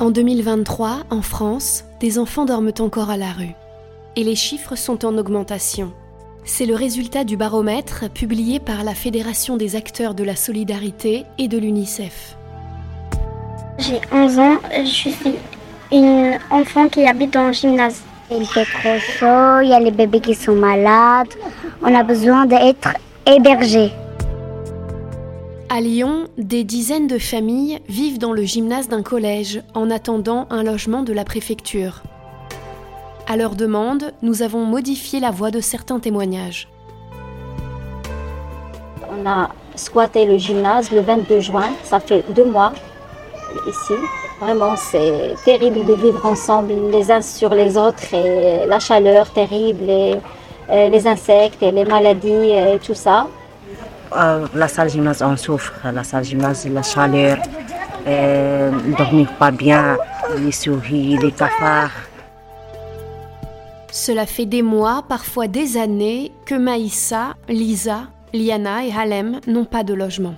En 2023, en France, des enfants dorment encore à la rue. Et les chiffres sont en augmentation. C'est le résultat du baromètre publié par la Fédération des acteurs de la solidarité et de l'UNICEF. J'ai 11 ans, je suis une enfant qui habite dans le gymnase. Il fait trop chaud, il y a les bébés qui sont malades, on a besoin d'être hébergés. À Lyon, des dizaines de familles vivent dans le gymnase d'un collège en attendant un logement de la préfecture. À leur demande, nous avons modifié la voix de certains témoignages. On a squatté le gymnase le 22 juin, ça fait deux mois ici. Vraiment, c'est terrible de vivre ensemble les uns sur les autres et la chaleur terrible et, les insectes et les maladies et tout ça. Euh, la salle gymnase, on souffre. La salle gymnase, la chaleur, euh, dormir pas bien, les souris, les cafards. Elle fait des mois, parfois des années, que Maïssa, Lisa, Liana et Halem n'ont pas de logement.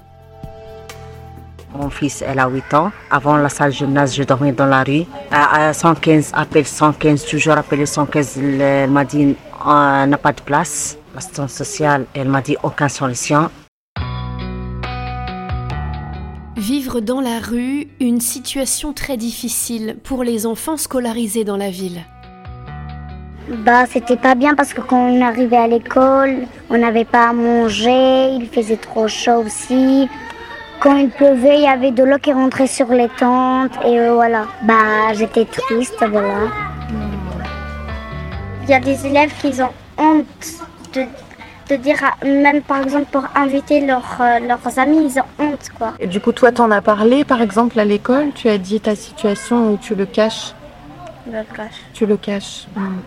Mon fils, elle a 8 ans. Avant la salle gymnase, je dormais dans la rue. À 115, appel 115, toujours appelé 115. Elle m'a dit, on n'a pas de place. L'assistance sociale, elle m'a dit, aucune solution. Vivre dans la rue, une situation très difficile pour les enfants scolarisés dans la ville. Bah, c'était pas bien parce que quand on arrivait à l'école, on n'avait pas à manger, il faisait trop chaud aussi. Quand il pleuvait, il y avait de l'eau qui rentrait sur les tentes et euh, voilà. Bah, j'étais triste, voilà. Il y a des élèves qui ont honte de, de dire, même par exemple pour inviter leurs, euh, leurs amis, ils ont honte quoi. Et du coup, toi, t'en as parlé par exemple à l'école? Tu as dit ta situation ou tu le caches? Je le cache. Tu le caches. Hmm.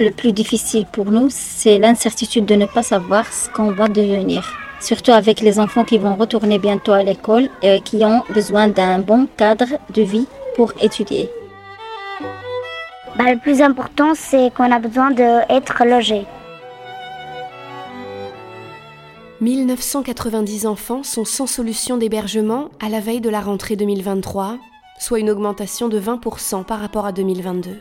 Le plus difficile pour nous, c'est l'incertitude de ne pas savoir ce qu'on va devenir. Surtout avec les enfants qui vont retourner bientôt à l'école et qui ont besoin d'un bon cadre de vie pour étudier. Bah, le plus important, c'est qu'on a besoin d'être logé. 1990 enfants sont sans solution d'hébergement à la veille de la rentrée 2023, soit une augmentation de 20% par rapport à 2022.